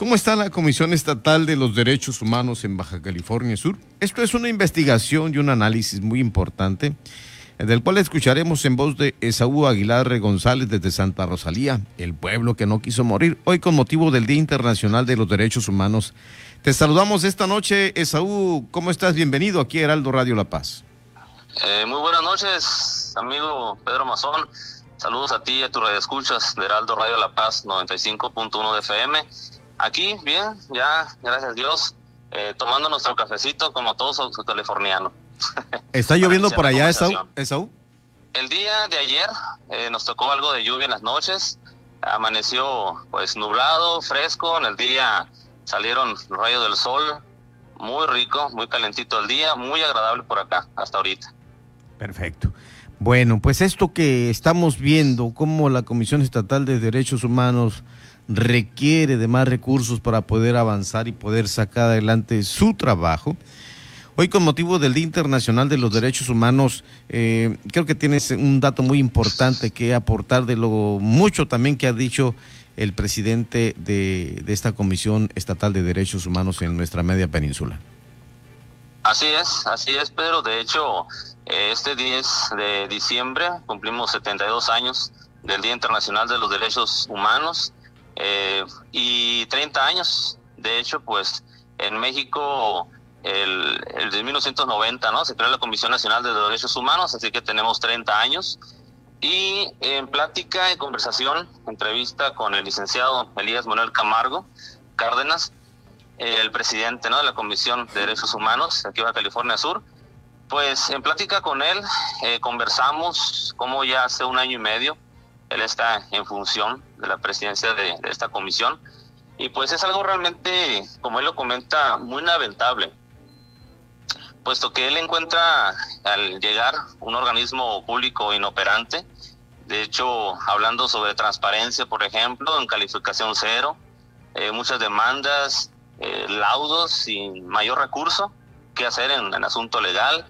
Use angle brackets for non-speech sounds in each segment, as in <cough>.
¿Cómo está la Comisión Estatal de los Derechos Humanos en Baja California Sur? Esto es una investigación y un análisis muy importante, del cual escucharemos en voz de Esaú Aguilar González desde Santa Rosalía, el pueblo que no quiso morir, hoy con motivo del Día Internacional de los Derechos Humanos. Te saludamos esta noche, Esaú, ¿cómo estás? Bienvenido aquí a Heraldo Radio La Paz. Eh, muy buenas noches, amigo Pedro Mazón. Saludos a ti y a tus radioescuchas de Heraldo Radio La Paz 95.1 de FM. Aquí, bien, ya, gracias a Dios, eh, tomando nuestro cafecito como todos los californianos. <laughs> ¿Está lloviendo por allá, Esaú? El día de ayer eh, nos tocó algo de lluvia en las noches. Amaneció pues nublado, fresco. En el día salieron rayos del sol. Muy rico, muy calentito el día, muy agradable por acá hasta ahorita. Perfecto. Bueno, pues esto que estamos viendo, cómo la Comisión Estatal de Derechos Humanos requiere de más recursos para poder avanzar y poder sacar adelante su trabajo. Hoy con motivo del Día Internacional de los Derechos Humanos, eh, creo que tienes un dato muy importante que aportar de lo mucho también que ha dicho el presidente de, de esta Comisión Estatal de Derechos Humanos en nuestra media península. Así es, así es, Pedro. De hecho, este 10 de diciembre cumplimos 72 años del Día Internacional de los Derechos Humanos eh, y 30 años. De hecho, pues en México el, el de 1990, ¿no? Se creó la Comisión Nacional de Derechos Humanos, así que tenemos 30 años. Y en plática, en conversación, entrevista con el licenciado Elías Manuel Camargo Cárdenas, el presidente ¿no? de la Comisión de Derechos Humanos aquí en California Sur. Pues en plática con él eh, conversamos como ya hace un año y medio él está en función de la presidencia de, esta comisión y pues es algo realmente, como él lo comenta, muy lamentable, puesto que él encuentra al llegar un organismo público inoperante, de hecho hablando sobre transparencia, por ejemplo, en calificación cero, eh, muchas demandas, eh, laudos sin mayor recurso que hacer en, en, asunto legal.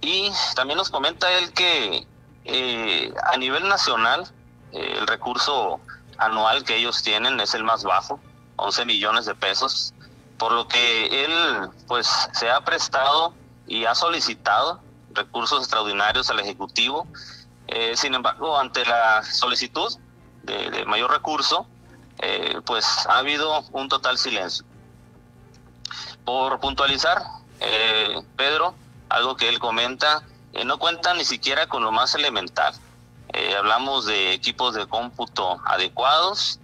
Y también nos comenta él que eh, a nivel nacional eh, el recurso anual que ellos tienen es el más bajo, 11 millones de pesos, por lo que él pues se ha prestado y ha solicitado recursos extraordinarios al Ejecutivo. sin embargo, ante la solicitud de mayor recurso, pues ha habido un total silencio. Por puntualizar, eh, Pedro, algo que él comenta, eh, no cuenta ni siquiera con lo más elemental. Eh, hablamos de equipos de cómputo adecuados,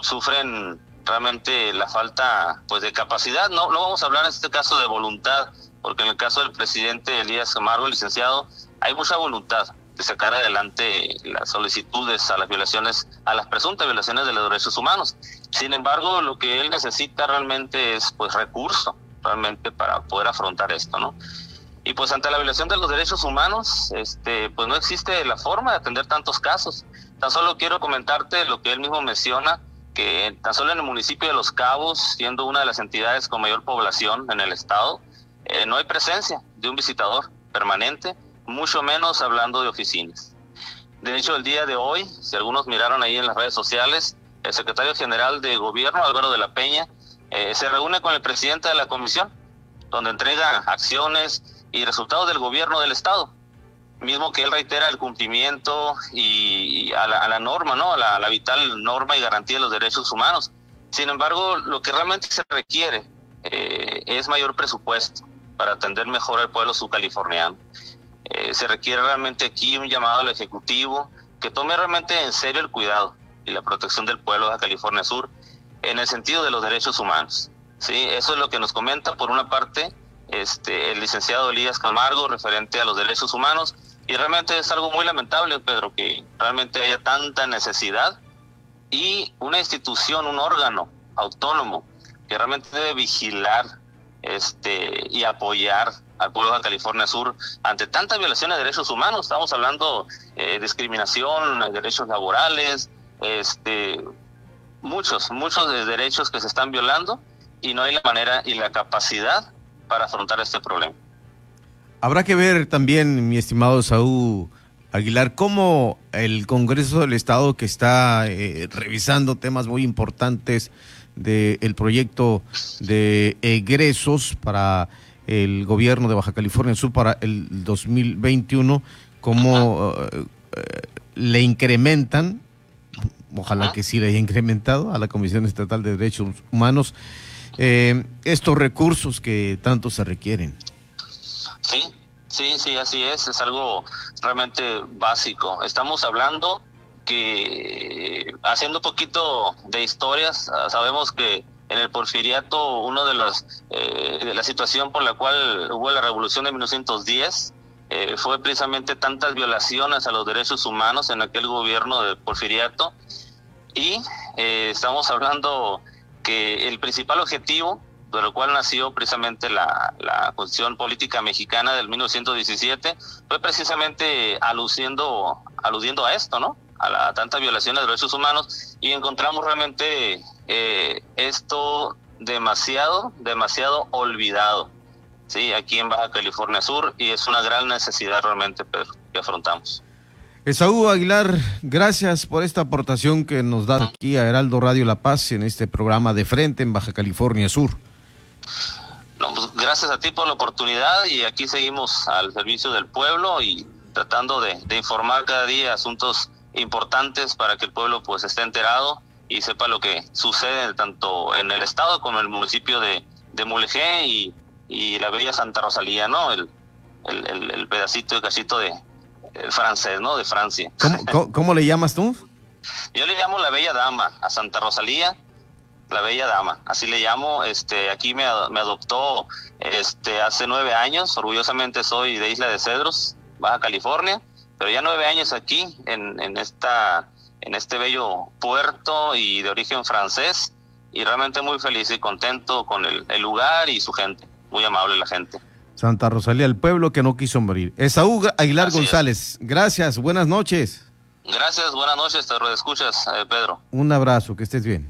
sufren realmente la falta pues de capacidad. No, no vamos a hablar en este caso de voluntad, porque en el caso del presidente Elías Camargo, licenciado, hay mucha voluntad de sacar adelante las solicitudes a las violaciones, a las presuntas violaciones de los derechos humanos. Sin embargo, lo que él necesita realmente es pues recurso, realmente para poder afrontar esto, ¿no? Y pues ante la violación de los derechos humanos, este, pues no existe la forma de atender tantos casos. Tan solo quiero comentarte lo que él mismo menciona, que tan solo en el municipio de Los Cabos, siendo una de las entidades con mayor población en el estado, eh, no hay presencia de un visitador permanente mucho menos hablando de oficinas. De hecho, el día de hoy, si algunos miraron ahí en las redes sociales, el secretario general de gobierno, Álvaro de la Peña, eh, se reúne con el presidente de la comisión, donde entrega acciones y resultados del gobierno del Estado, mismo que él reitera el cumplimiento y a la, norma, ¿no? A la, vital norma y garantía de los derechos humanos. Sin embargo, lo que realmente se requiere eh, es mayor presupuesto para atender mejor al pueblo subcaliforniano. Eh, se requiere realmente aquí un llamado al Ejecutivo que tome realmente en serio el cuidado y la protección del pueblo de California Sur en el sentido de los derechos humanos. ¿sí? Eso es lo que nos comenta, por una parte, este, el licenciado Elías Camargo referente a los derechos humanos. Y realmente es algo muy lamentable, Pedro, que realmente haya tanta necesidad y una institución, un órgano autónomo que realmente debe vigilar este, y apoyar al pueblo de California Sur ante tantas violaciones de derechos humanos. Estamos hablando de eh, discriminación, derechos laborales, este, muchos, muchos de derechos que se están violando y no hay la manera y la capacidad para afrontar este problema. Habrá que ver también, mi estimado Saúl, Aguilar, ¿cómo el Congreso del Estado que está eh, revisando temas muy importantes del proyecto de egresos para el gobierno de Baja California Sur para el 2021, cómo eh, eh, le incrementan, ojalá que sí le haya incrementado a la Comisión Estatal de Derechos Humanos, estos recursos que tanto se requieren? Sí, Sí, sí, así es, es algo realmente básico. Estamos hablando que, haciendo un poquito de historias, ah, sabemos que en el porfiriato, uno de las, eh, de la situación por la cual hubo la revolución de 1910, eh, fue precisamente tantas violaciones a los derechos humanos en aquel gobierno de porfiriato. Y eh, estamos hablando que el principal objetivo de lo cual nació precisamente la, la Constitución Política Mexicana del 1917, fue precisamente aludiendo, aludiendo a esto, ¿no? A la tantas violaciones de derechos humanos y encontramos realmente eh, esto demasiado, demasiado olvidado, sí, aquí en Baja California Sur y es una gran necesidad realmente, Pedro, que afrontamos. Esaú Aguilar, gracias por esta aportación que nos da aquí a Heraldo Radio La Paz en este programa de frente en Baja California Sur. No, pues gracias a ti por la oportunidad y aquí seguimos al servicio del pueblo y tratando de, informar cada día asuntos importantes para que el pueblo pues esté enterado y sepa lo que sucede tanto en el estado como en el municipio de, de Mulegé y, la bella Santa Rosalía, ¿no? El, el, pedacito de cachito de el francés, ¿no? De Francia. <laughs> ¿Cómo, le llamas tú? Yo le llamo la bella dama a Santa Rosalía la bella dama, así le llamo. Este, aquí me, me adoptó este, hace nueve años. Orgullosamente soy de Isla de Cedros, Baja California, pero ya nueve años aquí en, en esta, en este bello puerto y de origen francés. Y realmente muy feliz y contento con el, el lugar y su gente. Muy amable la gente. Santa Rosalía, el pueblo que no quiso morir. Esaú Aguilar González, gracias, buenas noches. Gracias, buenas noches, te escuchas, eh, Pedro. Un abrazo, que estés bien.